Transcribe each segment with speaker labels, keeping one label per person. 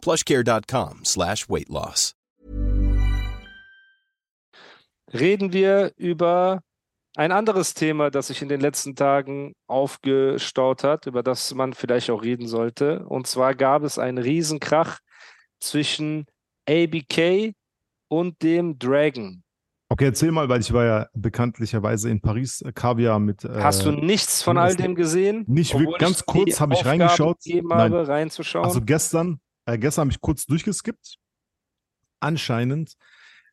Speaker 1: plushcare.com slash weight loss.
Speaker 2: Reden wir über ein anderes Thema, das sich in den letzten Tagen aufgestaut hat, über das man vielleicht auch reden sollte. Und zwar gab es einen Riesenkrach zwischen ABK und dem Dragon.
Speaker 3: Okay, erzähl mal, weil ich war ja bekanntlicherweise in Paris, äh, Kaviar mit. Äh,
Speaker 2: Hast du nichts von all dem gesehen?
Speaker 3: Nicht wirklich, ganz kurz habe ich reingeschaut.
Speaker 2: Nein. Habe, reinzuschauen.
Speaker 3: Also gestern, äh, gestern habe ich kurz durchgeskippt. Anscheinend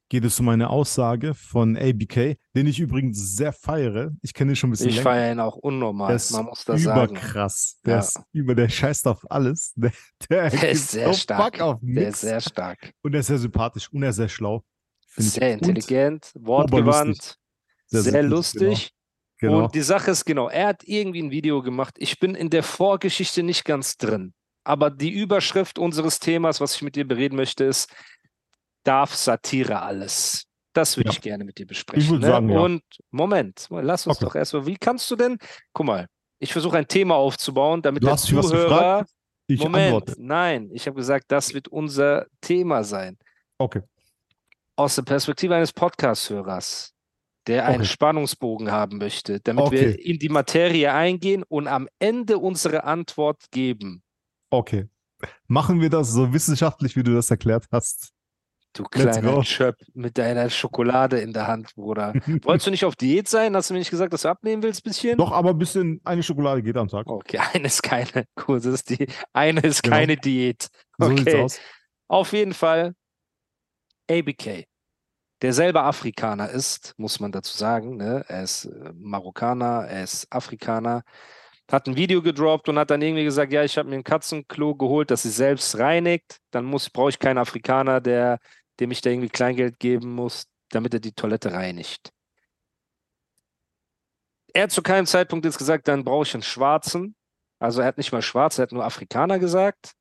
Speaker 3: geht es um eine Aussage von ABK, den ich übrigens sehr feiere. Ich kenne ihn schon ein bisschen
Speaker 2: Ich feiere ihn auch unnormal,
Speaker 3: der
Speaker 2: man muss das
Speaker 3: überkrass. Der
Speaker 2: Ja.
Speaker 3: ist über, der scheißt auf alles. Der, der,
Speaker 2: Der ist sehr stark.
Speaker 3: Auf
Speaker 2: Der ist sehr stark.
Speaker 3: Und er ist sehr sympathisch und er ist sehr schlau. Ich.
Speaker 2: Sehr
Speaker 3: Und
Speaker 2: intelligent, wortgewandt,
Speaker 3: Sehr
Speaker 2: sehr, lustig.
Speaker 3: Genau.
Speaker 2: Und die Sache ist genau, er hat irgendwie ein Video gemacht. Ich bin in der Vorgeschichte nicht ganz drin. Aber die Überschrift unseres Themas, was ich mit dir bereden möchte, ist, darf Satire alles? Das würde
Speaker 3: Ja.
Speaker 2: ich gerne mit dir besprechen.
Speaker 3: Ich
Speaker 2: ne?
Speaker 3: sagen, ja.
Speaker 2: Und Moment, lass uns
Speaker 3: Okay.
Speaker 2: doch erstmal, wie kannst du denn, guck mal, ich versuche ein Thema aufzubauen, damit
Speaker 3: Du
Speaker 2: der Zuhörer,
Speaker 3: gefragt? Ich
Speaker 2: Moment,
Speaker 3: antworte.
Speaker 2: nein, ich habe gesagt, das wird unser Thema sein.
Speaker 3: Okay.
Speaker 2: Aus der Perspektive eines Podcast-Hörers, der einen
Speaker 3: Okay.
Speaker 2: Spannungsbogen haben möchte, damit
Speaker 3: Okay.
Speaker 2: wir in die Materie eingehen und am Ende unsere Antwort geben.
Speaker 3: Okay. Machen wir das so wissenschaftlich, wie du das erklärt hast.
Speaker 2: Du kleiner. Chöp mit deiner Schokolade in der Hand, Bruder. Wolltest du nicht auf Diät sein? Hast du mir nicht gesagt, dass du abnehmen willst, bisschen?
Speaker 3: Doch, aber ein bisschen eine Schokolade geht am Tag.
Speaker 2: Okay, eine ist keine, cool, das ist die, eine ist
Speaker 3: Genau.
Speaker 2: keine Diät.
Speaker 3: So
Speaker 2: Okay.
Speaker 3: aus.
Speaker 2: Auf jeden Fall ABK, der selber Afrikaner ist, muss man dazu sagen. Ne? Er ist äh, Marokkaner, er ist Afrikaner. Hat ein Video gedroppt und hat dann irgendwie gesagt, ja, ich habe mir ein Katzenklo geholt, das sie selbst reinigt. Dann muss, brauche ich keinen Afrikaner, der, dem ich da irgendwie Kleingeld geben muss, damit er die Toilette reinigt. Er hat zu keinem Zeitpunkt jetzt gesagt, dann brauche ich einen Schwarzen. Also er hat nicht mal Schwarz, er hat nur Afrikaner gesagt.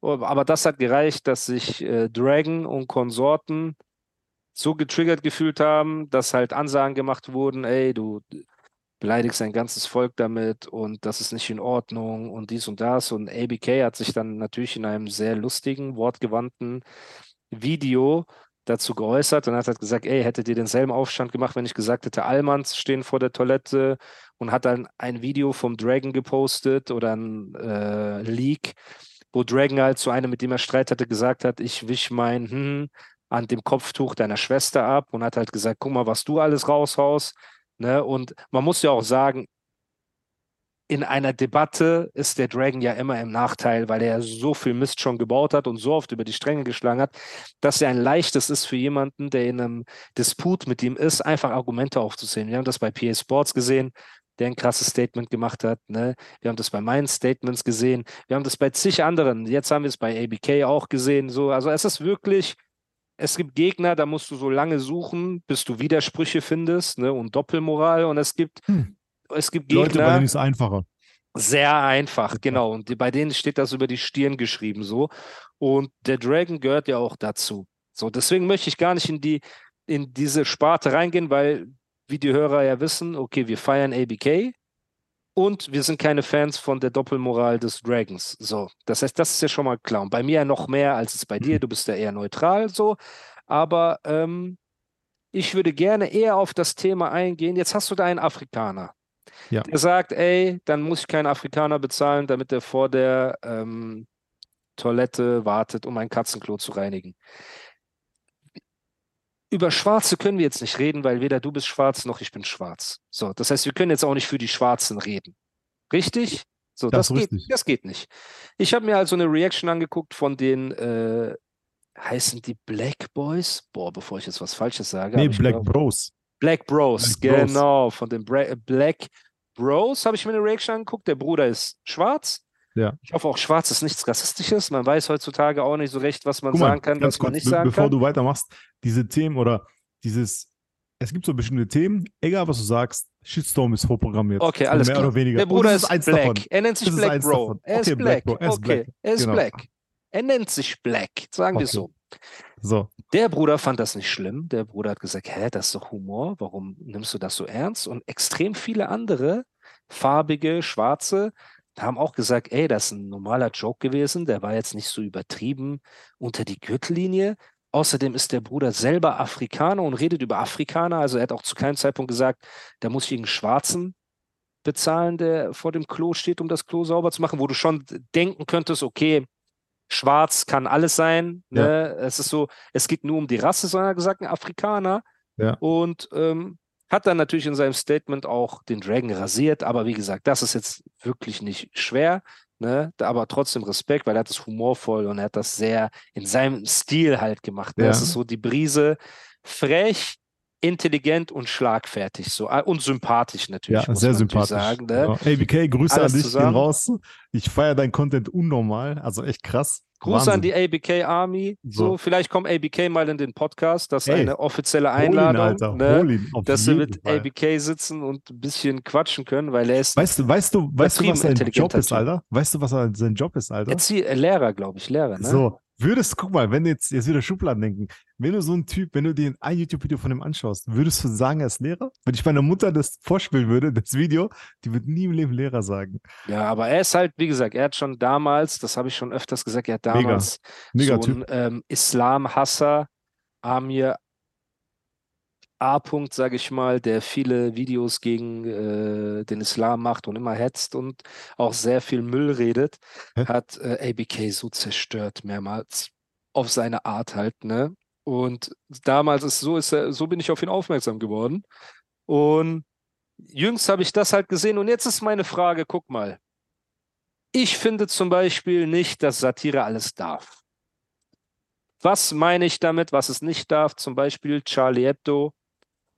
Speaker 2: Oh, Aber das hat gereicht, dass sich äh, Dragon und Konsorten so getriggert gefühlt haben, dass halt Ansagen gemacht wurden, ey, du beleidigst ein ganzes Volk damit und das ist nicht in Ordnung und dies und das. Und ABK hat sich dann natürlich in einem sehr lustigen, wortgewandten Video dazu geäußert und hat halt gesagt, ey, hättet ihr denselben Aufstand gemacht, wenn ich gesagt hätte, Allmanns stehen vor der Toilette und hat dann ein Video vom Dragon gepostet oder ein äh, Leak, wo Dragon halt zu einem, mit dem er Streit hatte, gesagt hat, ich wisch mein hm, an dem Kopftuch deiner Schwester ab und hat halt gesagt, guck mal, was du alles raushaust. Ne? Und man muss ja auch sagen, in einer Debatte ist der Dragon ja immer im Nachteil, weil er so viel Mist schon gebaut hat und so oft über die Stränge geschlagen hat, dass er ein leichtes ist für jemanden, der in einem Disput mit ihm ist, einfach Argumente aufzuzählen. Wir haben das bei PA Sports gesehen, der ein krasses Statement gemacht hat. Ne? Wir haben das bei meinen Statements gesehen. Wir haben das bei zig anderen. Jetzt haben wir es bei ABK auch gesehen. So, also es ist wirklich, es gibt Gegner, da musst du so lange suchen, bis du Widersprüche findest ne? und Doppelmoral. Und es gibt,
Speaker 3: Hm.
Speaker 2: es gibt
Speaker 3: Leute, bei
Speaker 2: Gegner.
Speaker 3: denen ist es einfacher.
Speaker 2: Sehr einfach, genau. Und bei denen steht das über die Stirn geschrieben so. Und der Dragon gehört ja auch dazu. So, deswegen möchte ich gar nicht in die, in diese Sparte reingehen, weil, wie die Hörer ja wissen, okay, wir feiern ABK und wir sind keine Fans von der Doppelmoral des Dragons. So, das heißt, das ist ja schon mal klar. Und bei mir noch mehr als es bei dir. Du bist ja eher neutral so. Aber ähm, ich würde gerne eher auf das Thema eingehen. Jetzt hast du da einen Afrikaner.
Speaker 3: Ja.
Speaker 2: Der sagt, ey, dann muss ich keinen Afrikaner bezahlen, damit er vor der ähm, Toilette wartet, um ein Katzenklo zu reinigen. Über Schwarze können wir jetzt nicht reden, weil weder du bist schwarz noch ich bin schwarz. So, das heißt, wir können jetzt auch nicht für die Schwarzen reden. Richtig? So,
Speaker 3: Das
Speaker 2: das, geht, das geht nicht. Ich habe mir also eine Reaction angeguckt von den, äh, heißen die Black Boys? Boah, bevor ich jetzt was Falsches sage.
Speaker 3: Nee, Black
Speaker 2: mir-
Speaker 3: Bros.
Speaker 2: Black Bros,
Speaker 3: Black Bros.
Speaker 2: genau, von den Bra Black Bros habe ich mir eine Reaction angeguckt. Der Bruder ist schwarz
Speaker 3: Ja.
Speaker 2: Ich hoffe auch, schwarz ist nichts Rassistisches. Man weiß heutzutage auch nicht so recht, was man
Speaker 3: mal,
Speaker 2: sagen kann, was man
Speaker 3: kurz,
Speaker 2: nicht sagen
Speaker 3: bevor
Speaker 2: kann.
Speaker 3: du weitermachst, diese Themen oder dieses, es gibt so bestimmte Themen, egal was du sagst, Shitstorm ist vorprogrammiert.
Speaker 2: Okay, alles
Speaker 3: mehr
Speaker 2: klar.
Speaker 3: oder weniger.
Speaker 2: Der Bruder ist,
Speaker 3: eins
Speaker 2: Black.
Speaker 3: davon.
Speaker 2: Er nennt sich
Speaker 3: Das ist
Speaker 2: Black Bro.
Speaker 3: davon.
Speaker 2: Er ist
Speaker 3: Okay,
Speaker 2: Black.
Speaker 3: Bro. Er ist
Speaker 2: okay,
Speaker 3: Black.
Speaker 2: er ist
Speaker 3: Genau.
Speaker 2: Black. Er nennt sich Black. Sagen wir
Speaker 3: Okay.
Speaker 2: so.
Speaker 3: So,
Speaker 2: Der Bruder fand das nicht schlimm. Der Bruder hat gesagt, hä, das ist doch Humor. Warum nimmst du das so ernst? Und extrem viele andere, farbige, schwarze, haben auch gesagt, ey, das ist ein normaler Joke gewesen. Der war jetzt nicht so übertrieben unter die Gürtellinie. Außerdem ist der Bruder selber Afrikaner und redet über Afrikaner. Also er hat auch zu keinem Zeitpunkt gesagt, da muss ich irgendeinen Schwarzen bezahlen, der vor dem Klo steht, um das Klo sauber zu machen, wo du schon denken könntest, okay, schwarz kann alles sein. Ne? Es ist so, es geht nur um die Rasse, sondern er hat gesagt, ein Afrikaner.
Speaker 3: Ja.
Speaker 2: Und ähm, hat dann natürlich in seinem Statement auch den Dragon rasiert, aber wie gesagt, das ist jetzt wirklich nicht schwer. Ne? Aber trotzdem Respekt, weil er hat es humorvoll und er hat das sehr in seinem Stil halt gemacht. Ne?
Speaker 3: Ja.
Speaker 2: Das ist so die Brise, frech, intelligent und schlagfertig so ah, und sympathisch natürlich.
Speaker 3: ja, sehr sympathisch.
Speaker 2: Sagen, ne?
Speaker 3: Genau. ABK, Grüße
Speaker 2: Alles
Speaker 3: an dich, gehen
Speaker 2: zusammen.
Speaker 3: raus. Ich feiere deinen Content unnormal, also echt krass.
Speaker 2: Gruß an die ABK Army. So,
Speaker 3: So.
Speaker 2: vielleicht kommt ABK mal in den Podcast. Das ist
Speaker 3: Ey,
Speaker 2: eine offizielle
Speaker 3: ihn,
Speaker 2: Einladung.
Speaker 3: Alter,
Speaker 2: ne?
Speaker 3: ihn, auf
Speaker 2: dass wir mit
Speaker 3: Fall.
Speaker 2: ABK sitzen und ein bisschen quatschen können, weil er ist
Speaker 3: Weißt du, weißt du, weißt du, was sein Job ist. Alter? Weißt du, was sein Job ist, Alter?
Speaker 2: Erzie Lehrer, glaube ich, Lehrer, ne?
Speaker 3: So, würdest, guck mal, wenn du jetzt, jetzt wieder Schubladen denken, wenn du so ein Typ, wenn du dir ein YouTube-Video von ihm anschaust, würdest du sagen, er ist Lehrer? Wenn ich meiner Mutter das vorspielen würde, das Video, die wird nie im Leben Lehrer sagen.
Speaker 2: Ja, aber er ist halt, wie gesagt, er hat schon damals, das habe ich schon öfters gesagt, er hat
Speaker 3: Mega.
Speaker 2: damals
Speaker 3: Mega
Speaker 2: so
Speaker 3: Typ.
Speaker 2: ein ähm, Islam-Hasser, Amir A. -Punkt, sage ich mal, der viele Videos gegen äh, den Islam macht und immer hetzt und auch sehr viel Müll redet,
Speaker 3: Hä?
Speaker 2: hat äh, ABK so zerstört mehrmals auf seine Art halt, ne? Und damals ist so ist er, so bin ich auf ihn aufmerksam geworden. Und jüngst habe ich das halt gesehen und jetzt ist meine Frage, guck mal. Ich finde zum Beispiel nicht, dass Satire alles darf. Was meine ich damit, was es nicht darf? Zum Beispiel Charlie Hebdo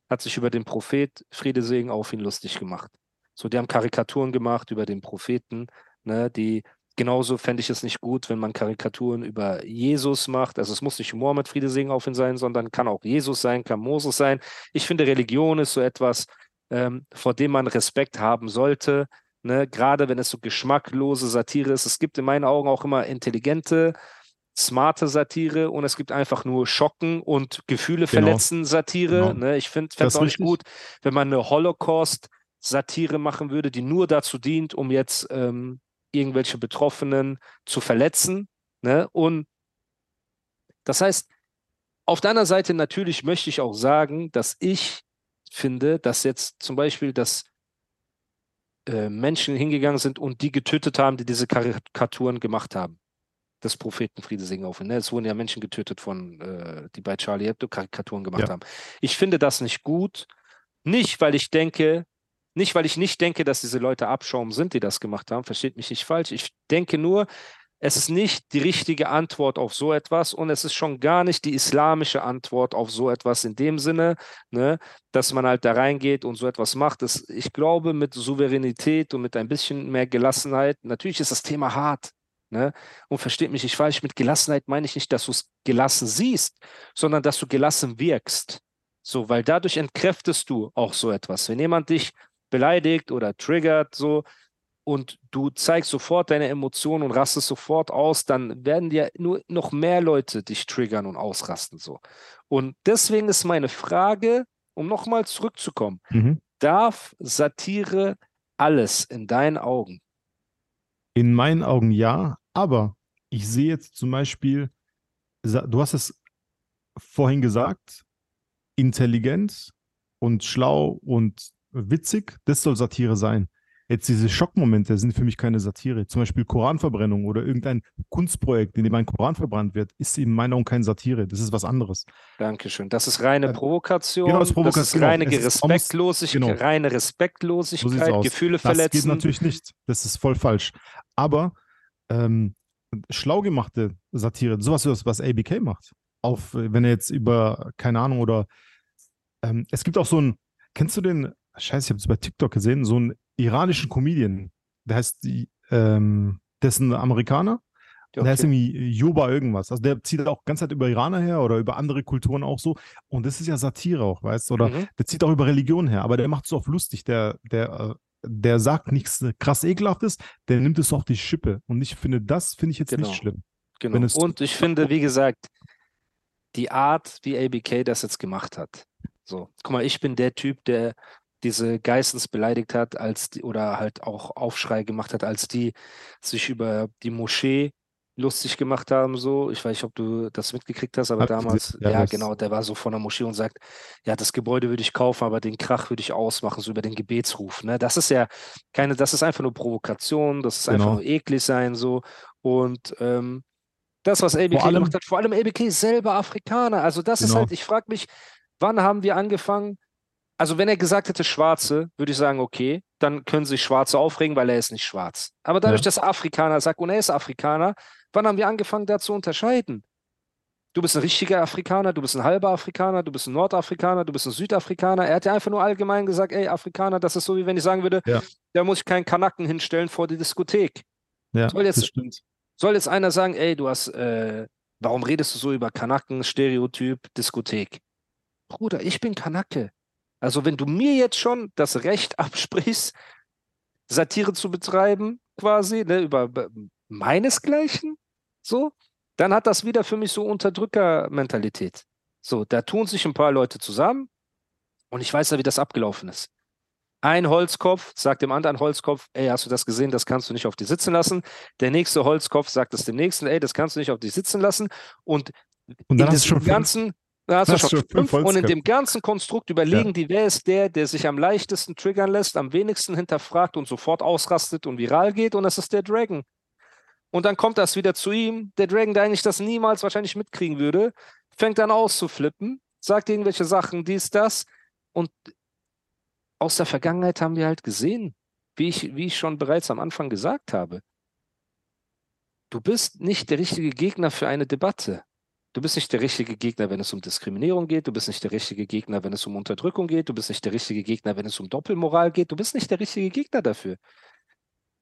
Speaker 2: hat sich über den Prophet Friede Segen auf ihn lustig gemacht. So, die haben Karikaturen gemacht über den Propheten, ne, die genauso fände ich es nicht gut, wenn man Karikaturen über Jesus macht. Also es muss nicht Mohammed Friede Segen auf ihn sein, sondern kann auch Jesus sein, kann Moses sein. Ich finde, Religion ist so etwas, ähm, vor dem man Respekt haben sollte. Ne? Gerade wenn es so geschmacklose Satire ist. Es gibt in meinen Augen auch immer intelligente, smarte Satire und es gibt einfach nur Schocken und Gefühle
Speaker 3: Genau.
Speaker 2: verletzen Satire.
Speaker 3: Genau.
Speaker 2: Ne? Ich finde
Speaker 3: Das
Speaker 2: es auch nicht gut, wenn man eine Holocaust-Satire machen würde, die nur dazu dient, um jetzt ähm, irgendwelche Betroffenen zu verletzen. Ne? Und das heißt, auf der anderen Seite natürlich möchte ich auch sagen, dass ich finde, dass jetzt zum Beispiel, dass äh, Menschen hingegangen sind und die getötet haben, die diese Karikaturen gemacht haben. Des Propheten Friede singen auf ihn. Ne? Es wurden ja Menschen getötet von, äh, die bei Charlie Hebdo Karikaturen gemacht
Speaker 3: Ja.
Speaker 2: haben. Ich finde das nicht gut. Nicht, weil ich denke, nicht, weil ich nicht denke, dass diese Leute Abschaum sind, die das gemacht haben. Versteht mich nicht falsch. Ich denke nur, es ist nicht die richtige Antwort auf so etwas und es ist schon gar nicht die islamische Antwort auf so etwas in dem Sinne, ne, dass man halt da reingeht und so etwas macht. Das, ich glaube, mit Souveränität und mit ein bisschen mehr Gelassenheit, natürlich ist das Thema hart. Ne? Und versteht mich nicht falsch, mit Gelassenheit meine ich nicht, dass du es gelassen siehst, sondern dass du gelassen wirkst. So, weil dadurch entkräftest du auch so etwas. Wenn jemand dich beleidigt oder triggert, so, und du zeigst sofort deine Emotionen und rastest sofort aus, dann werden dir nur noch mehr Leute dich triggern und ausrasten so. Und deswegen ist meine Frage, um nochmal zurückzukommen,
Speaker 3: Mhm.
Speaker 2: darf Satire alles in deinen Augen?
Speaker 3: In meinen Augen ja, aber ich sehe jetzt zum Beispiel, du hast es vorhin gesagt, intelligent und schlau und witzig, das soll Satire sein. Jetzt diese Schockmomente sind für mich keine Satire. Zum Beispiel Koranverbrennung oder irgendein Kunstprojekt, in dem ein Koran verbrannt wird, ist in meinen Augen keine Satire. Das ist was anderes.
Speaker 2: Dankeschön. Das ist reine
Speaker 3: Äh,
Speaker 2: Provokation.
Speaker 3: genau, das ist
Speaker 2: Das ist
Speaker 3: Provokation.
Speaker 2: reine
Speaker 3: Es ist
Speaker 2: Respektlosigkeit,
Speaker 3: genau.
Speaker 2: reine
Speaker 3: So
Speaker 2: Respektlosigkeit,
Speaker 3: aus.
Speaker 2: Gefühle
Speaker 3: Das geht
Speaker 2: verletzen.
Speaker 3: natürlich nicht. Das ist voll falsch. Aber ähm, schlau gemachte Satire, sowas, was was ABK macht. Auf, wenn er jetzt über, keine Ahnung, oder ähm, es gibt auch so ein, kennst du den, scheiße, ich habe es bei TikTok gesehen, so einen iranischen Comedian, der heißt die, ähm, der ist ein Amerikaner.
Speaker 2: Ja,
Speaker 3: Der
Speaker 2: okay.
Speaker 3: irgendwie Juba irgendwas. Also der zieht auch ganz halt über Iraner her oder über andere Kulturen auch so. Und das ist ja Satire auch, weißt du? Oder
Speaker 2: Mhm.
Speaker 3: der zieht auch über Religion her, aber der macht es auch lustig. Der, der, äh, der sagt nichts krass ekelhaftes, der nimmt es auf die Schippe. Und ich finde, das finde ich jetzt
Speaker 2: Genau.
Speaker 3: nicht schlimm.
Speaker 2: Genau. Und ich finde, wie gesagt, die Art, wie ABK das jetzt gemacht hat. So, guck mal, ich bin der Typ, der diese Geissens beleidigt hat, als die, oder halt auch Aufschrei gemacht hat, als die sich über die Moschee lustig gemacht haben. So, ich weiß nicht, ob du das mitgekriegt hast, aber
Speaker 3: Hab
Speaker 2: damals,
Speaker 3: ja,
Speaker 2: ja, genau, der war so vor der Moschee und sagt, ja, das Gebäude würde ich kaufen, aber den Krach würde ich ausmachen, so über den Gebetsruf. Ne? Das ist ja keine, das ist einfach nur Provokation, das ist einfach
Speaker 3: Genau.
Speaker 2: nur eklig sein, so. Und ähm, das, was ABK
Speaker 3: allem-
Speaker 2: gemacht hat, vor allem ABK ist selber Afrikaner. Also das ist
Speaker 3: Genau.
Speaker 2: halt, ich frage mich, wann haben wir angefangen? Also wenn er gesagt hätte Schwarze, würde ich sagen, okay, dann können sich Schwarze aufregen, weil er ist nicht schwarz. Aber dadurch,
Speaker 3: Ja.
Speaker 2: dass er Afrikaner sagt und er ist Afrikaner, wann haben wir angefangen, da zu unterscheiden? Du bist ein richtiger Afrikaner, du bist ein halber Afrikaner, du bist ein Nordafrikaner, du bist ein Südafrikaner. Er hat ja einfach nur allgemein gesagt, ey, Afrikaner, das ist so, wie wenn ich sagen würde,
Speaker 3: Ja.
Speaker 2: da muss ich keinen Kanaken hinstellen vor die Diskothek.
Speaker 3: Ja,
Speaker 2: Soll jetzt-. Soll jetzt einer sagen, ey, du hast, äh, warum redest du so über Kanaken, Stereotyp, Diskothek? Bruder, ich bin Kanake. Also wenn du mir jetzt schon das Recht absprichst, Satire zu betreiben, quasi, ne, über be- meinesgleichen, so, dann hat das wieder für mich so Unterdrückermentalität. So, da tun sich ein paar Leute zusammen und ich weiß ja, wie das abgelaufen ist. Ein Holzkopf sagt dem anderen Holzkopf, ey, hast du das gesehen, das kannst du nicht auf dich sitzen lassen. Der nächste Holzkopf sagt es dem nächsten, ey, das kannst du nicht auf dich sitzen lassen. Und
Speaker 3: Und
Speaker 2: in
Speaker 3: dann du
Speaker 2: diesem ganzen, da hast du schon
Speaker 3: fünf
Speaker 2: und in dem ganzen Konstrukt überlegen die, wer ist der, der sich am leichtesten triggern lässt, am wenigsten hinterfragt und sofort ausrastet und viral geht und das ist der Dragon. Und dann kommt das wieder zu ihm, der Dragon, der eigentlich das niemals wahrscheinlich mitkriegen würde, fängt dann auszuflippen, sagt irgendwelche Sachen, dies, das und aus der Vergangenheit haben wir halt gesehen, wie ich, wie ich schon bereits am Anfang gesagt habe. Du bist nicht der richtige Gegner für eine Debatte. Du bist nicht der richtige Gegner, wenn es um Diskriminierung geht. Du bist nicht der richtige Gegner, wenn es um Unterdrückung geht. Du bist nicht der richtige Gegner, wenn es um Doppelmoral geht. Du bist nicht der richtige Gegner dafür.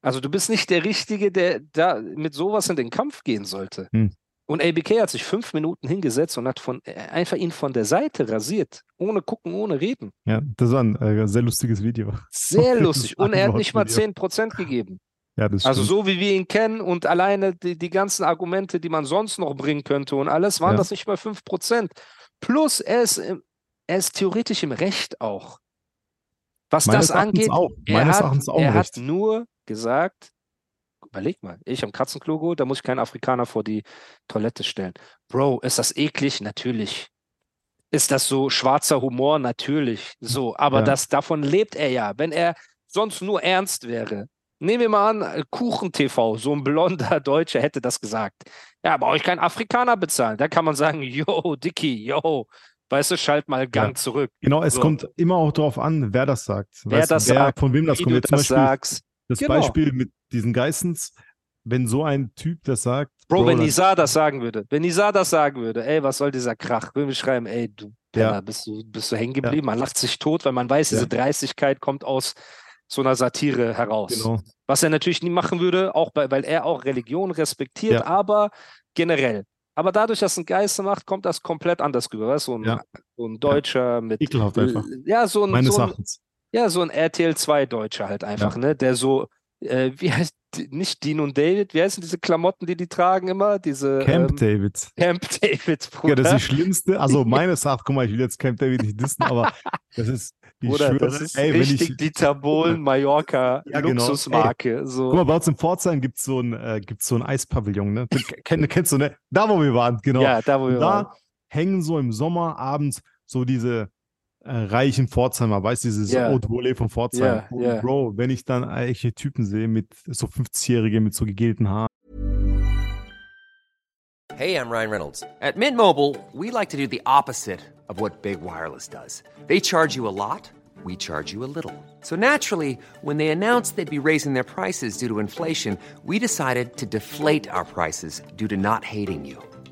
Speaker 2: Also du bist nicht der Richtige, der da mit sowas in den Kampf gehen sollte.
Speaker 3: Hm.
Speaker 2: Und ABK hat sich fünf Minuten hingesetzt und hat von, äh, einfach ihn von der Seite rasiert. Ohne gucken, ohne reden.
Speaker 3: Ja, das war ein äh, sehr lustiges Video.
Speaker 2: Sehr lustig. Und er hat nicht mal
Speaker 3: Antwortvideo.
Speaker 2: 10% gegeben.
Speaker 3: Ja, das
Speaker 2: Also so wie wir ihn kennen und alleine die, die ganzen Argumente, die man sonst noch bringen könnte und alles, waren
Speaker 3: Ja.
Speaker 2: das nicht mal 5%. Plus er ist, im, er ist theoretisch im Recht auch. Was
Speaker 3: Meines
Speaker 2: das
Speaker 3: Erachtens
Speaker 2: angeht,
Speaker 3: auch.
Speaker 2: er,
Speaker 3: Meines
Speaker 2: hat,
Speaker 3: Erachtens auch
Speaker 2: er hat nur gesagt, überleg mal, ich am Katzenklo geholt, da muss ich keinen Afrikaner vor die Toilette stellen. Bro, ist das eklig? Natürlich. Ist das so schwarzer Humor? Natürlich. So, aber
Speaker 3: Ja.
Speaker 2: das, davon lebt er ja. Wenn er sonst nur ernst wäre. Nehmen wir mal an, äh, Kuchen-TV, so ein blonder Deutscher hätte das gesagt. Ja, brauche ich keinen Afrikaner bezahlen. Da kann man sagen, yo, Dicky, yo, weißt du, schalt mal Gang
Speaker 3: Ja.
Speaker 2: zurück.
Speaker 3: Genau, es
Speaker 2: So.
Speaker 3: kommt immer auch darauf an, wer das sagt.
Speaker 2: Wer
Speaker 3: Weißt du,
Speaker 2: das sagt,
Speaker 3: Von wem das kommt. Jetzt
Speaker 2: das
Speaker 3: Beispiel
Speaker 2: sagst.
Speaker 3: Das
Speaker 2: Genau.
Speaker 3: Beispiel mit diesen Geissens, wenn so ein Typ das sagt.
Speaker 2: Bro, wenn
Speaker 3: dann-
Speaker 2: Nizar das sagen würde, wenn Nizar das sagen würde, ey, was soll dieser Krach? Würden wir schreiben, ey, du
Speaker 3: Ja.
Speaker 2: Penner, bist du, bist du hängen geblieben? Man lacht sich tot, weil man weiß,
Speaker 3: Ja.
Speaker 2: diese Dreistigkeit kommt aus so einer Satire heraus.
Speaker 3: Genau.
Speaker 2: Was er natürlich nie machen würde, auch bei, weil er auch Religion respektiert,
Speaker 3: Ja.
Speaker 2: aber generell. Aber dadurch, dass ein Geist macht, kommt das komplett anders rüber. Weißt? du? So, ein,
Speaker 3: Ja.
Speaker 2: so ein Deutscher mit.
Speaker 3: Ekelhaft einfach.
Speaker 2: Ja, so ein,
Speaker 3: Meines
Speaker 2: so ein,
Speaker 3: Erachtens.
Speaker 2: Ja, so ein RTL 2 Deutscher halt einfach, ne? Der so, äh, wie heißt, die- nicht Dean und David, wie heißen diese Klamotten, die die tragen immer? Diese
Speaker 3: Camp
Speaker 2: ähm,
Speaker 3: David.
Speaker 2: Camp David, Bruder.
Speaker 3: Ja, das ist die schlimmste. Also meines Erachtens, guck mal, ich will jetzt Camp David nicht dissen, aber das ist, ich
Speaker 2: Bruder,
Speaker 3: schwöre,
Speaker 2: das ist
Speaker 3: ey,
Speaker 2: richtig
Speaker 3: ich,
Speaker 2: Dieter Bohlen, Mallorca,
Speaker 3: Ja, genau.
Speaker 2: Luxusmarke. So.
Speaker 3: guck mal, bei uns im Pforzheim gibt es so ein, äh, gibt's so ein Eispavillon, ne? Den kenn, kennst du, ne? Da, wo wir waren, genau.
Speaker 2: Ja, da wo wir
Speaker 3: Und
Speaker 2: waren.
Speaker 3: da hängen so im Sommer abends so diese reichen Pforzheimer, weißt du, dieses
Speaker 2: Ja.
Speaker 3: Haute Volée von Pforzheim. Und
Speaker 2: ja.
Speaker 3: Bro, wenn ich dann echte Typen sehe mit so 50-Jährige mit so gegelten Haaren,
Speaker 4: Hey, I'm Ryan Reynolds. At Mint Mobile, we like to do the opposite of what Big Wireless does. They charge you a lot, we charge you a little. So naturally, when they announced they'd be raising their prices due to inflation, we decided to deflate our prices due to not hating you.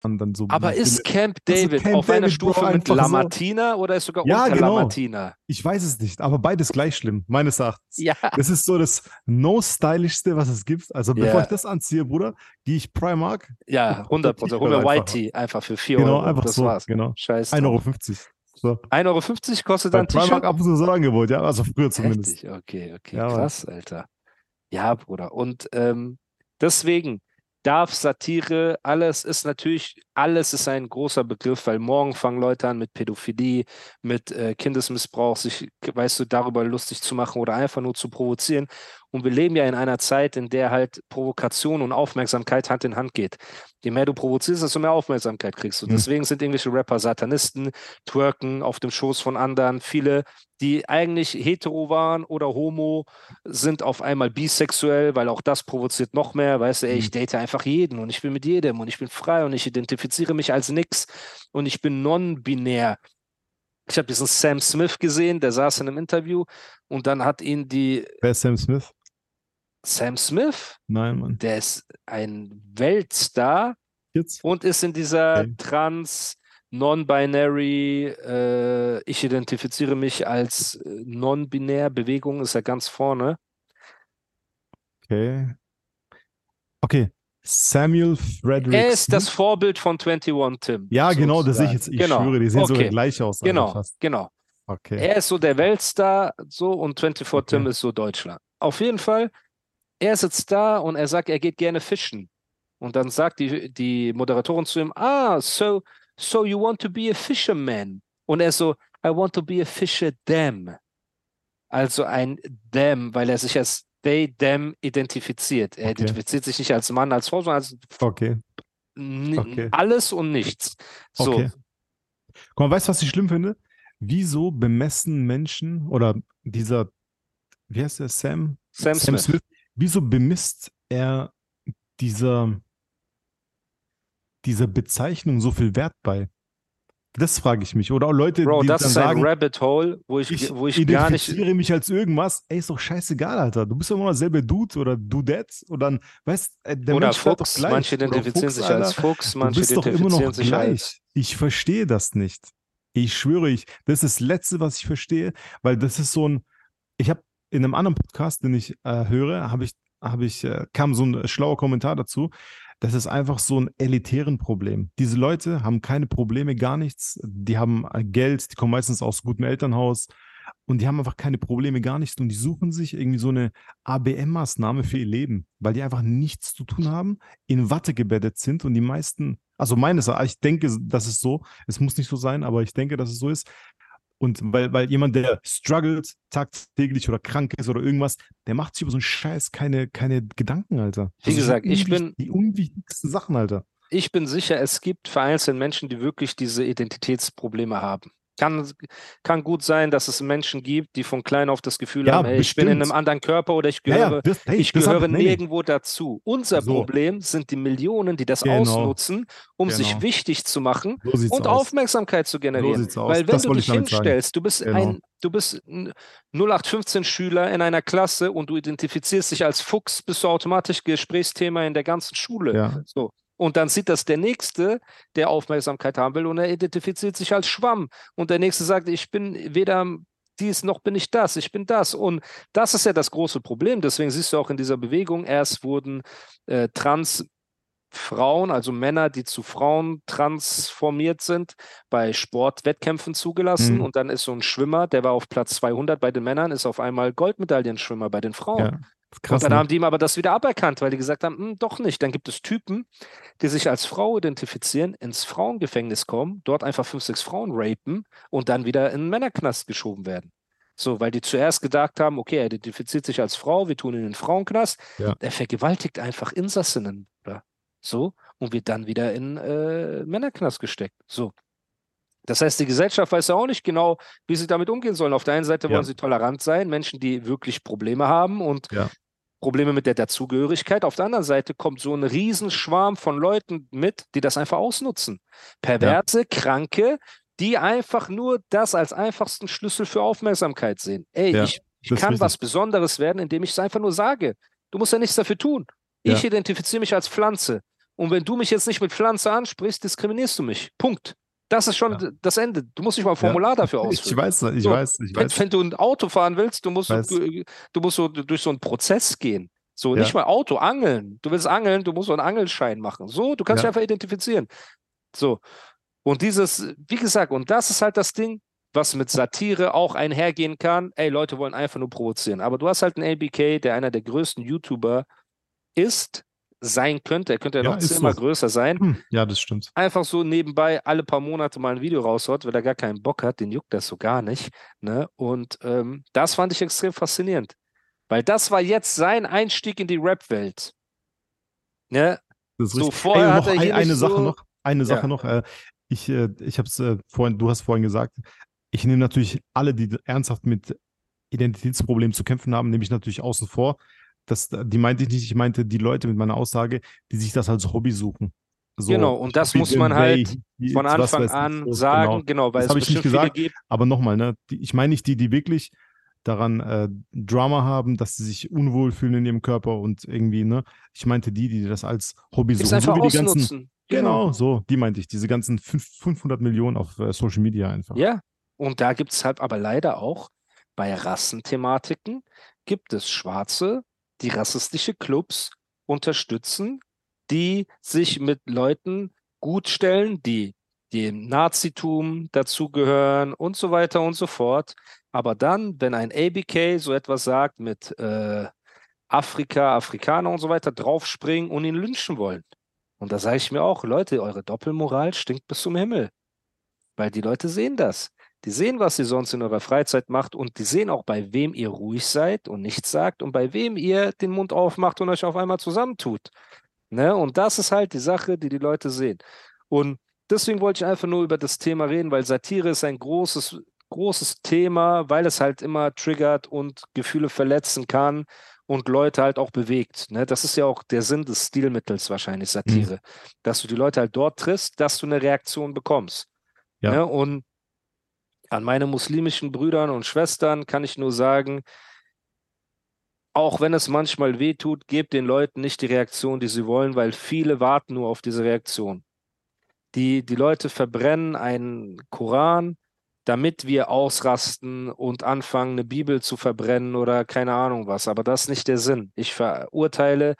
Speaker 3: Dann so
Speaker 2: Aber ist Camp
Speaker 3: Also
Speaker 2: David
Speaker 3: Camp
Speaker 2: auf einer
Speaker 3: David, Bro,
Speaker 2: Stufe mit
Speaker 3: einfach so-
Speaker 2: oder ist sogar
Speaker 3: Ja,
Speaker 2: unter
Speaker 3: genau.
Speaker 2: Lamartina?
Speaker 3: Ich weiß es nicht, aber beides gleich schlimm, meines Erachtens.
Speaker 2: Ja.
Speaker 3: Das ist so das no-stylischste, was es gibt. Also bevor
Speaker 2: Ja.
Speaker 3: ich das anziehe, Bruder, gehe ich Primark.
Speaker 2: Ja, 100 Prozent. Hol mir
Speaker 3: Einfach.
Speaker 2: Whitey einfach für 4
Speaker 3: Genau,
Speaker 2: Euro.
Speaker 3: einfach
Speaker 2: das
Speaker 3: so.
Speaker 2: war's.
Speaker 3: Genau.
Speaker 2: Scheiß
Speaker 3: 1,50
Speaker 2: drauf.
Speaker 3: Euro. So.
Speaker 2: 1,50 Euro kostet dann ein
Speaker 3: Primark
Speaker 2: T-Shirt?
Speaker 3: ab und zu so ein Angebot, ja. Also früher zumindest.
Speaker 2: Heftig, okay, okay,
Speaker 3: Ja,
Speaker 2: krass, Alter. Ja, Bruder. Und ähm, deswegen darf Satire, alles ist natürlich, alles ist ein großer Begriff, weil morgen fangen Leute an mit Pädophilie, mit äh, Kindesmissbrauch, sich, weißt du, darüber lustig zu machen oder einfach nur zu provozieren. Und wir leben ja in einer Zeit, in der halt Provokation und Aufmerksamkeit Hand in Hand geht. Je mehr du provozierst, desto mehr Aufmerksamkeit kriegst du.
Speaker 3: Mhm.
Speaker 2: Deswegen sind irgendwelche Rapper Satanisten, twerken auf dem Schoß von anderen. Viele, die eigentlich hetero waren oder homo, sind auf einmal bisexuell, weil auch das provoziert noch mehr. Weißt du, ey, ich
Speaker 3: Mhm.
Speaker 2: date einfach jeden und ich bin mit jedem und ich bin frei und ich identifiziere mich als nix und ich bin non-binär. Ich habe diesen Sam Smith gesehen, der saß in einem Interview und dann hat ihn die
Speaker 3: Wer ist Sam Smith?
Speaker 2: Sam Smith,
Speaker 3: Nein, Mann.
Speaker 2: der ist ein Weltstar
Speaker 3: Jetzt?
Speaker 2: und ist in dieser
Speaker 3: Okay.
Speaker 2: Trans, Non-Binary, äh, ich identifiziere mich als äh, non-binär Bewegung, ist er ganz vorne.
Speaker 3: Okay. Okay. Samuel Frederick
Speaker 2: Er ist das. Vorbild von 21 Tim.
Speaker 3: Ja, genau, das sehe ich jetzt. Ich
Speaker 2: Genau.
Speaker 3: schwöre, die sehen sogar
Speaker 2: Okay.
Speaker 3: gleich aus.
Speaker 2: Genau, genau.
Speaker 3: Okay.
Speaker 2: Er ist so der Weltstar, so und 24 Tim
Speaker 3: Okay.
Speaker 2: ist so Deutschland. Auf jeden Fall, er sitzt da und er sagt, er geht gerne fischen. Und dann sagt die, die Moderatorin zu ihm, ah, so, so you want to be a fisherman? Und er so, I want to be a fisher them. Also ein them, weil er sich als they, them identifiziert. Er
Speaker 3: Okay.
Speaker 2: identifiziert sich nicht als Mann, als Frau, sondern als
Speaker 3: Okay. Okay.
Speaker 2: alles und nichts. So,
Speaker 3: Okay. Guck mal, weißt du, was ich schlimm finde? Wieso bemessen Menschen oder dieser, wie heißt der, Sam?
Speaker 2: Sam, Smith.
Speaker 3: Wieso bemisst er dieser, dieser Bezeichnung so viel Wert bei? Das frage ich mich. Oder auch Leute,
Speaker 2: Bro,
Speaker 3: die
Speaker 2: das
Speaker 3: dann
Speaker 2: ist ein
Speaker 3: sagen,
Speaker 2: Rabbit Hole, wo ich,
Speaker 3: ich,
Speaker 2: wo ich gar nicht.
Speaker 3: identifiziere mich als irgendwas. Ey, ist doch scheißegal, Alter. Du bist doch immer noch selber Dude oder Dudette. Und dann, weißt äh, der
Speaker 2: Oder
Speaker 3: Mensch
Speaker 2: Fuchs.
Speaker 3: gleich.
Speaker 2: Manche
Speaker 3: Oder
Speaker 2: identifizieren
Speaker 3: Fuchs,
Speaker 2: sich
Speaker 3: Alter.
Speaker 2: als Fuchs,
Speaker 3: Du
Speaker 2: manche
Speaker 3: bist doch immer
Speaker 2: identifizieren
Speaker 3: noch
Speaker 2: sich
Speaker 3: gleich.
Speaker 2: als.
Speaker 3: Ich verstehe das nicht. Ich schwöre, ich, das ist das Letzte, was ich verstehe, weil das ist so ein, ich habe in einem anderen Podcast, den ich äh, höre, habe ich, habe ich, äh, kam so ein schlauer Kommentar dazu. Das ist einfach so ein elitären Problem. Diese Leute haben keine Probleme, gar nichts. Die haben äh, Geld, die kommen meistens aus gutem Elternhaus und die haben einfach keine Probleme, gar nichts. Und die suchen sich irgendwie so eine ABM-Maßnahme für ihr Leben, weil die einfach nichts zu tun haben, in Watte gebettet sind und die meisten, also meines Erachtens, ich denke, das ist so, es muss nicht so sein, aber ich denke, dass es so ist. Und weil, weil jemand, der struggelt tagtäglich oder krank ist oder irgendwas, der macht sich über so einen Scheiß keine, keine Gedanken, Alter.
Speaker 2: Wie gesagt, ich bin-
Speaker 3: Die unwichtigsten Sachen, Alter.
Speaker 2: Ich bin sicher, es gibt vereinzelt Menschen, die wirklich diese Identitätsprobleme haben. Kann, kann gut sein, dass es Menschen gibt, die von klein auf das Gefühl
Speaker 3: Ja,
Speaker 2: haben, ey, ich bin in einem anderen Körper oder ich
Speaker 3: Ja,
Speaker 2: gehöre,
Speaker 3: ja, das, hey,
Speaker 2: ich gehöre
Speaker 3: nee, nee.
Speaker 2: nirgendwo dazu. Unser
Speaker 3: So.
Speaker 2: Problem sind die Millionen, die das
Speaker 3: Genau.
Speaker 2: ausnutzen, um sich
Speaker 3: Genau.
Speaker 2: wichtig zu machen
Speaker 3: So
Speaker 2: und
Speaker 3: aus.
Speaker 2: Aufmerksamkeit zu generieren.
Speaker 3: aus.
Speaker 2: Weil wenn
Speaker 3: Das
Speaker 2: du dich
Speaker 3: damit sagen.
Speaker 2: hinstellst, du bist
Speaker 3: Genau.
Speaker 2: ein, du bist ein 0815-Schüler in einer Klasse und du identifizierst dich als Fuchs, bist du automatisch Gesprächsthema in der ganzen Schule.
Speaker 3: Ja,
Speaker 2: So. Und dann sieht das der Nächste, der Aufmerksamkeit haben will, und er identifiziert sich als Schwamm. Und der Nächste sagt, ich bin weder dies noch bin ich das, ich bin das. Und das ist ja das große Problem. Deswegen siehst du auch in dieser Bewegung, erst wurden äh, Trans-Frauen, also Männer, die zu Frauen transformiert sind, bei Sportwettkämpfen zugelassen.
Speaker 3: Mhm.
Speaker 2: Und dann ist so ein Schwimmer, der war auf Platz 200 bei den Männern, ist auf einmal Goldmedaillenschwimmer bei den Frauen.
Speaker 3: ja. Krass,
Speaker 2: und dann
Speaker 3: ne?
Speaker 2: haben die ihm aber das wieder aberkannt, weil die gesagt haben, "Hm, doch nicht. Dann gibt es Typen, die sich als Frau identifizieren, ins Frauengefängnis kommen, dort einfach fünf, sechs Frauen rapen und dann wieder in den Männerknast geschoben werden. So, weil die zuerst gedacht haben, okay, er identifiziert sich als Frau, wir tun ihn in den Frauenknast.
Speaker 3: Ja.
Speaker 2: Er vergewaltigt einfach Insassinnen. Oder? So, und wird dann wieder in äh, Männerknast gesteckt. So. Das heißt, die Gesellschaft weiß ja auch nicht genau, wie sie damit umgehen sollen. Auf der einen Seite
Speaker 3: Ja.
Speaker 2: wollen sie tolerant sein, Menschen, die wirklich Probleme haben und
Speaker 3: Ja.
Speaker 2: Probleme mit der Dazugehörigkeit. Auf der anderen Seite kommt so ein Riesenschwarm von Leuten mit, die das einfach ausnutzen. Perverse, Kranke, die einfach nur das als einfachsten Schlüssel für Aufmerksamkeit sehen. Ey,
Speaker 3: Ja,
Speaker 2: ich, ich kann
Speaker 3: richtig.
Speaker 2: was Besonderes werden, indem ich es einfach nur sage. Du musst ja nichts dafür tun. Ich
Speaker 3: Ja.
Speaker 2: identifiziere mich als Pflanze. Und wenn du mich jetzt nicht mit Pflanze ansprichst, diskriminierst du mich. Punkt. Das ist schon
Speaker 3: Ja.
Speaker 2: das Ende. Du musst nicht mal ein Formular dafür
Speaker 3: Ich
Speaker 2: ausfüllen.
Speaker 3: weiß, ich
Speaker 2: So,
Speaker 3: weiß, ich
Speaker 2: Wenn,
Speaker 3: weiß.
Speaker 2: wenn du ein Auto fahren willst, du musst, du, du musst so durch so einen Prozess gehen. So,
Speaker 3: Ja.
Speaker 2: nicht mal Auto, angeln. Du willst angeln, du musst so einen Angelschein machen. So, du kannst dich
Speaker 3: Ja.
Speaker 2: einfach identifizieren. So. Und dieses, wie gesagt, und das ist halt das Ding, was mit Satire auch einhergehen kann. Ey, Leute wollen einfach nur provozieren. Aber du hast halt einen ABK, der einer der größten YouTuber ist, sein könnte. Er könnte ja,
Speaker 3: Ja,
Speaker 2: noch zehnmal
Speaker 3: so.
Speaker 2: größer sein
Speaker 3: Hm, ja, das stimmt.
Speaker 2: einfach so nebenbei alle paar Monate mal ein Video raushaut, weil er gar keinen Bock hat, den juckt das so gar nicht. Ne? Und ähm, das fand ich extrem faszinierend. Weil das war jetzt sein Einstieg in die Rap-Welt. Ne?
Speaker 3: Das ist
Speaker 2: So,
Speaker 3: richtig.
Speaker 2: vorher
Speaker 3: Ey,
Speaker 2: hat
Speaker 3: noch
Speaker 2: er
Speaker 3: ein, eine Sache
Speaker 2: so-
Speaker 3: noch, eine Sache
Speaker 2: Ja.
Speaker 3: noch. Äh, ich äh, ich habe es äh, vorhin, du hast vorhin gesagt, ich nehme natürlich alle, die ernsthaft mit Identitätsproblemen zu kämpfen haben, nehme ich natürlich außen vor. Das, die meinte ich nicht, ich meinte die Leute mit meiner Aussage, die sich das als Hobby suchen. So,
Speaker 2: Genau, und das muss man halt
Speaker 3: die-
Speaker 2: Von Anfang an
Speaker 3: so,
Speaker 2: sagen,
Speaker 3: genau.
Speaker 2: genau, weil
Speaker 3: Das
Speaker 2: es
Speaker 3: ich nicht gesagt.
Speaker 2: gibt.
Speaker 3: Aber nochmal, ne, die, ich meine nicht die, die wirklich daran äh, Drama haben, dass sie sich unwohl fühlen in ihrem Körper und irgendwie, ne? Ich meinte die, die das als Hobby suchen.
Speaker 2: einfach
Speaker 3: so wie die ganzen,
Speaker 2: ausnutzen.
Speaker 3: Genau, so, die meinte ich. Diese ganzen fünf, 500 Millionen auf äh, Social Media einfach.
Speaker 2: Ja, und da gibt es halt aber leider auch bei Rassenthematiken gibt es Schwarze, die rassistische Clubs unterstützen, die sich mit Leuten gut stellen, die dem Nazitum dazugehören und so weiter und so fort. Aber dann, wenn ein ABK so etwas sagt mit äh, Afrika, Afrikaner und so weiter, draufspringen und ihn lynchen wollen. Und da sage ich mir auch, Leute, eure Doppelmoral stinkt bis zum Himmel. Weil die Leute sehen das. Die sehen, was ihr sonst in eurer Freizeit macht und die sehen auch, bei wem ihr ruhig seid und nichts sagt und bei wem ihr den Mund aufmacht und euch auf einmal zusammentut. Ne? Und das ist halt die Sache, die die Leute sehen. Und deswegen wollte ich einfach nur über das Thema reden, weil Satire ist ein großes, großes Thema, weil es halt immer triggert und Gefühle verletzen kann und Leute halt auch bewegt. Ne? Das ist ja auch der Sinn des Stilmittels wahrscheinlich, Satire. Dass du die Leute halt dort triffst, dass du eine Reaktion bekommst.
Speaker 3: Ja.
Speaker 2: Ne? Und an meine muslimischen Brüdern und Schwestern kann ich nur sagen, auch wenn es manchmal weh tut, gebt den Leuten nicht die Reaktion, die sie wollen, weil viele warten nur auf diese Reaktion. Die, die Leute verbrennen einen Koran, damit wir ausrasten und anfangen, eine Bibel zu verbrennen oder keine Ahnung was. Aber das ist nicht der Sinn. Ich verurteile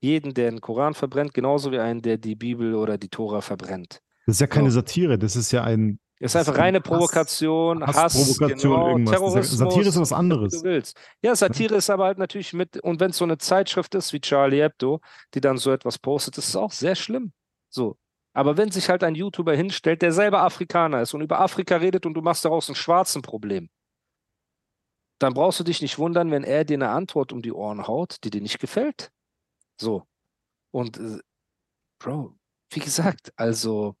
Speaker 2: jeden, der einen Koran verbrennt, genauso wie einen, der die Bibel oder die Tora verbrennt.
Speaker 3: Das ist ja keine
Speaker 2: So.
Speaker 3: Satire, das ist ja ein
Speaker 2: Ist einfach reine
Speaker 3: Hass-
Speaker 2: Provokation, Hass,
Speaker 3: Hassprovokation,
Speaker 2: genau,
Speaker 3: irgendwas.
Speaker 2: Terrorismus,
Speaker 3: Satire ist was
Speaker 2: was
Speaker 3: anderes.
Speaker 2: du willst. Ja, Satire ist aber halt natürlich mit, und wenn es so eine Zeitschrift ist wie Charlie Hebdo, die dann so etwas postet, ist es auch sehr schlimm. So. Aber wenn sich halt ein YouTuber hinstellt, der selber Afrikaner ist und über Afrika redet und du machst daraus ein schwarzen Problem, dann brauchst du dich nicht wundern, wenn er dir eine Antwort um die Ohren haut, die dir nicht gefällt. So. Und, äh, Bro, wie gesagt, also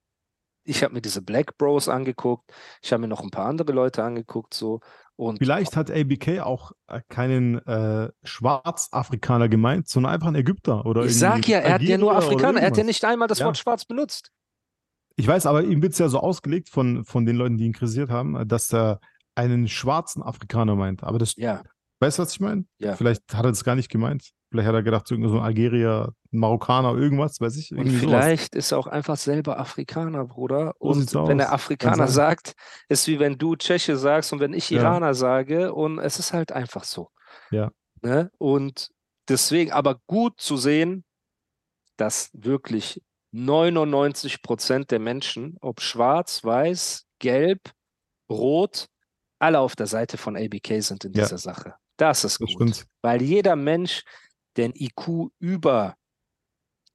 Speaker 2: ich habe mir diese Black Bros angeguckt, ich habe mir noch ein paar andere Leute angeguckt, so. Und
Speaker 3: Vielleicht hat ABK auch äh, keinen äh, Schwarzafrikaner gemeint, sondern einfach einen Ägypter oder
Speaker 2: ich sag ja, er hat ja nur Afrikaner, er hat ja nicht einmal das
Speaker 3: Ja.
Speaker 2: Wort schwarz benutzt.
Speaker 3: Ich weiß, aber ihm wird es ja so ausgelegt von, von den Leuten, die ihn kritisiert haben, dass er einen schwarzen Afrikaner meint. Aber das,
Speaker 2: Ja,
Speaker 3: weißt du, was ich meine?
Speaker 2: Ja.
Speaker 3: Vielleicht hat er das gar nicht gemeint. Vielleicht hat er gedacht, so ein Algerier, ein Marokkaner, irgendwas, weiß ich.
Speaker 2: und
Speaker 3: Irgendwie sowas.
Speaker 2: vielleicht ist er auch einfach selber Afrikaner, Bruder.
Speaker 3: So
Speaker 2: Und
Speaker 3: sieht's
Speaker 2: wenn
Speaker 3: aus.
Speaker 2: er Afrikaner sagt, ist wie wenn du Tscheche sagst und wenn ich
Speaker 3: Ja.
Speaker 2: Iraner sage und es ist halt einfach so.
Speaker 3: Ja.
Speaker 2: Ne? Und deswegen aber gut zu sehen, dass wirklich 99 Prozent der Menschen, ob schwarz, weiß, gelb, rot, alle auf der Seite von ABK sind in
Speaker 3: Ja.
Speaker 2: dieser Sache. Das ist
Speaker 3: Das
Speaker 2: gut.
Speaker 3: stimmt.
Speaker 2: Weil jeder Mensch, der ein IQ über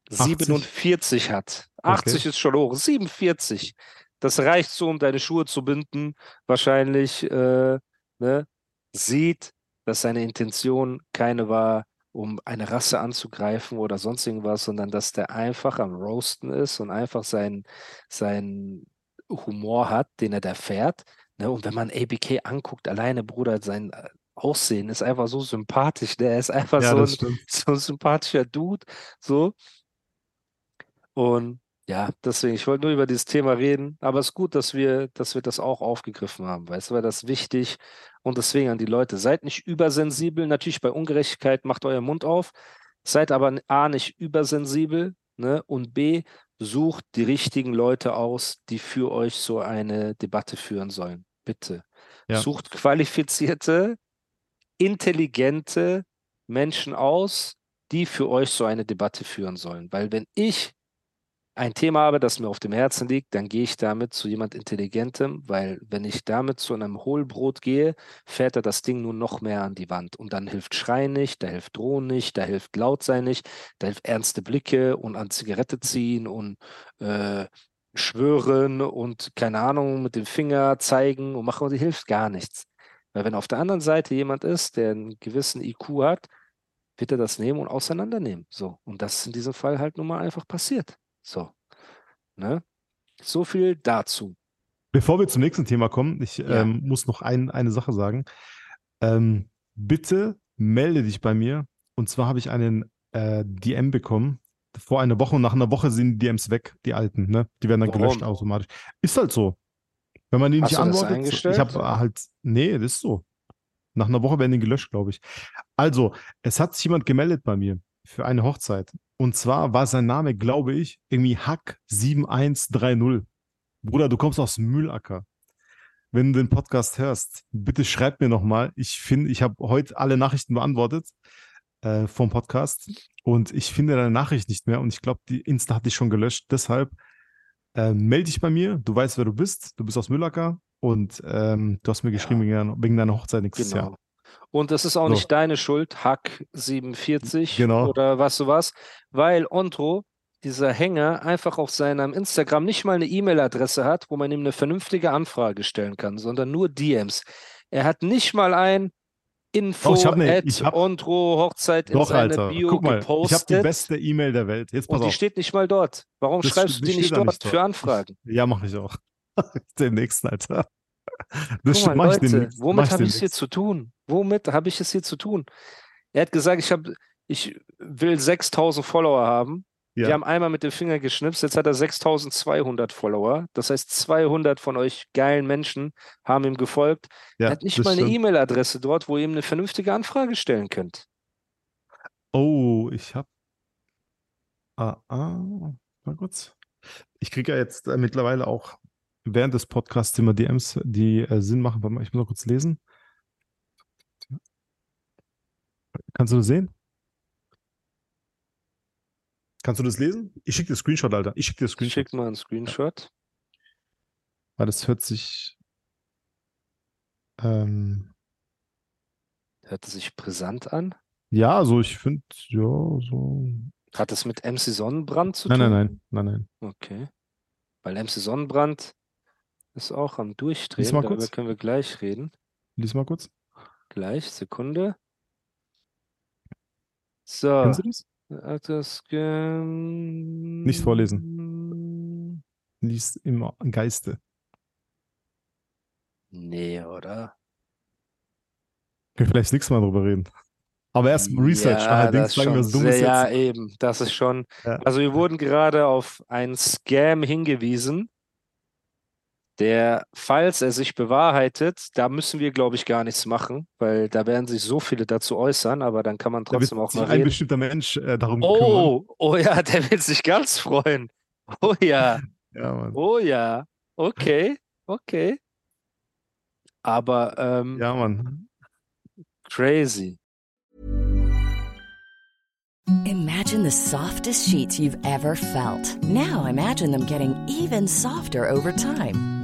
Speaker 3: 80?
Speaker 2: 47 hat, 80 ist schon hoch, 47, das reicht so, um deine Schuhe zu binden, wahrscheinlich, äh, ne? sieht, dass seine Intention keine war, um eine Rasse anzugreifen oder sonst irgendwas, sondern dass der einfach am Roasten ist und einfach seinen sein Humor hat, den er da fährt. Ne? Und wenn man ABK anguckt, alleine, Bruder, sein äh, Aussehen ist einfach so sympathisch. Der ne? ist einfach
Speaker 3: Ja,
Speaker 2: so, ein, so ein sympathischer Dude. So. Und ja, deswegen, ich wollte nur über dieses Thema reden, aber es ist gut, dass wir, dass wir das auch aufgegriffen haben, weißt du, weil das wichtig und deswegen an die Leute, seid nicht übersensibel, natürlich bei Ungerechtigkeit macht euer Mund auf, seid aber A, nicht übersensibel, ne, und B, sucht die richtigen Leute aus, die für euch so eine Debatte führen sollen. Bitte.
Speaker 3: Ja.
Speaker 2: Sucht qualifizierte, intelligente Menschen aus, die für euch so eine Debatte führen sollen. Weil wenn ich ein Thema habe, das mir auf dem Herzen liegt, dann gehe ich damit zu jemand Intelligentem, weil wenn ich damit zu einem Hohlbrot gehe, fährt er das Ding nur noch mehr an die Wand. Und dann hilft Schreien nicht, da hilft Drohen nicht, da hilft laut sein nicht, da hilft ernste Blicke und an Zigarette ziehen und äh, schwören und keine Ahnung mit dem Finger zeigen und machen, und die hilft gar nichts. Weil wenn auf der anderen Seite jemand ist, der einen gewissen IQ hat, wird er das nehmen und auseinandernehmen. So. Und das ist in diesem Fall halt nun mal einfach passiert. So. Ne? So viel dazu.
Speaker 3: Bevor wir zum nächsten Thema kommen, ich
Speaker 2: Ja.
Speaker 3: ähm, muss noch ein, eine Sache sagen. Ähm, bitte melde dich bei mir. Und zwar habe ich einen äh, DM bekommen vor einer Woche und nach einer Woche sind die DMs weg, die alten. Ne? Die werden dann
Speaker 2: Warum?
Speaker 3: gelöscht automatisch. Ist halt so. Wenn man die nicht antwortet, ich habe halt, nee, das ist so. Nach einer Woche werden die gelöscht, glaube ich. Also, es hat sich jemand gemeldet bei mir für eine Hochzeit. Und zwar war sein Name, glaube ich, irgendwie Hack7130. Bruder, du kommst aus Mühlacker. Wenn du den Podcast hörst, bitte schreib mir nochmal. Ich finde, ich habe heute alle Nachrichten beantwortet äh, vom Podcast und ich finde deine Nachricht nicht mehr und ich glaube, die Insta hat dich schon gelöscht. Deshalb äh, melde dich bei mir. Du weißt, wer du bist. Du bist aus Mühlacker und ähm, du hast mir geschrieben wegen, deiner- wegen deiner Hochzeit nächstes
Speaker 2: Genau.
Speaker 3: Jahr.
Speaker 2: Und das ist auch
Speaker 3: So.
Speaker 2: nicht deine Schuld, Hack 47
Speaker 3: Genau.
Speaker 2: oder was du was, weil Ontro, dieser Hänger, einfach auf seinem Instagram nicht mal eine E-Mail-Adresse hat, wo man ihm eine vernünftige Anfrage stellen kann, sondern nur DMs. Er hat nicht mal ein Info
Speaker 3: Doch, ich hab
Speaker 2: at
Speaker 3: ich hab-
Speaker 2: Ontro Hochzeit in
Speaker 3: Doch,
Speaker 2: seine
Speaker 3: Alter.
Speaker 2: Bio
Speaker 3: Guck mal,
Speaker 2: gepostet.
Speaker 3: ich habe die beste E-Mail der Welt. Jetzt pass
Speaker 2: und die
Speaker 3: auf.
Speaker 2: steht nicht mal dort. Warum
Speaker 3: Das
Speaker 2: schreibst du
Speaker 3: die
Speaker 2: nicht dort
Speaker 3: nicht dort.
Speaker 2: für Anfragen?
Speaker 3: Ja, mache ich auch. Den nächsten, Alter. Das
Speaker 2: Guck mal, Leute,
Speaker 3: mach
Speaker 2: womit habe ich es hier zu tun? Womit habe ich es hier zu tun? Er hat gesagt, ich, hab, ich will 6000 Follower haben.
Speaker 3: Ja.
Speaker 2: Wir haben einmal mit dem Finger geschnipst, jetzt hat er 6200 Follower. Das heißt, 200 von euch geilen Menschen haben ihm gefolgt.
Speaker 3: Ja,
Speaker 2: er hat nicht mal eine. E-Mail-Adresse dort, wo ihr ihm eine vernünftige Anfrage stellen könnt.
Speaker 3: Oh, ich habe. Ah, ah, mal kurz. Ich kriege ja jetzt äh, mittlerweile auch während des Podcasts immer DMs, die äh, Sinn machen. Warte mal, ich muss noch kurz lesen. Kannst du das sehen? Kannst du das lesen? Ich schicke dir Screenshot, Alter. Ich schicke dir Screenshot.
Speaker 2: Schickt mal einen Screenshot.
Speaker 3: Weil das hört sich. Ähm,
Speaker 2: Hört es sich brisant an?
Speaker 3: ja, also ich finde, ja, so.
Speaker 2: Hat es mit MC Sonnenbrand zu
Speaker 3: Nein,
Speaker 2: tun?
Speaker 3: nein, nein, nein, nein.
Speaker 2: Okay. Weil MC Sonnenbrand ist auch am Durchdrehen.
Speaker 3: Lies mal
Speaker 2: Darüber
Speaker 3: kurz.
Speaker 2: können wir gleich reden.
Speaker 3: Lies mal kurz.
Speaker 2: Gleich, Sekunde. So,
Speaker 3: Kennst du das?
Speaker 2: Das ge-
Speaker 3: Nicht vorlesen. Lies im Geiste.
Speaker 2: Nee, oder?
Speaker 3: Können wir vielleicht das nächste Mal drüber reden. Aber erst Research,
Speaker 2: Ja,
Speaker 3: nachher
Speaker 2: das
Speaker 3: Dings sagen wir was Dummes
Speaker 2: ja,
Speaker 3: jetzt.
Speaker 2: eben. Das ist schon.
Speaker 3: Ja.
Speaker 2: Also, wir wurden gerade auf einen Scam hingewiesen, der, falls er sich bewahrheitet, da müssen wir, glaube ich, gar nichts machen, weil da werden sich so viele dazu äußern, aber dann kann man trotzdem auch mal
Speaker 3: ein
Speaker 2: reden.
Speaker 3: bestimmter Mensch äh, darum kümmern.
Speaker 2: Oh, oh ja, der wird sich ganz freuen. Oh ja,
Speaker 3: Ja, Mann.
Speaker 2: oh ja. Okay, okay. Aber ähm,
Speaker 3: Ja, Mann.
Speaker 2: crazy.
Speaker 5: Imagine the softest sheets you've ever felt. Now imagine them getting even softer over time.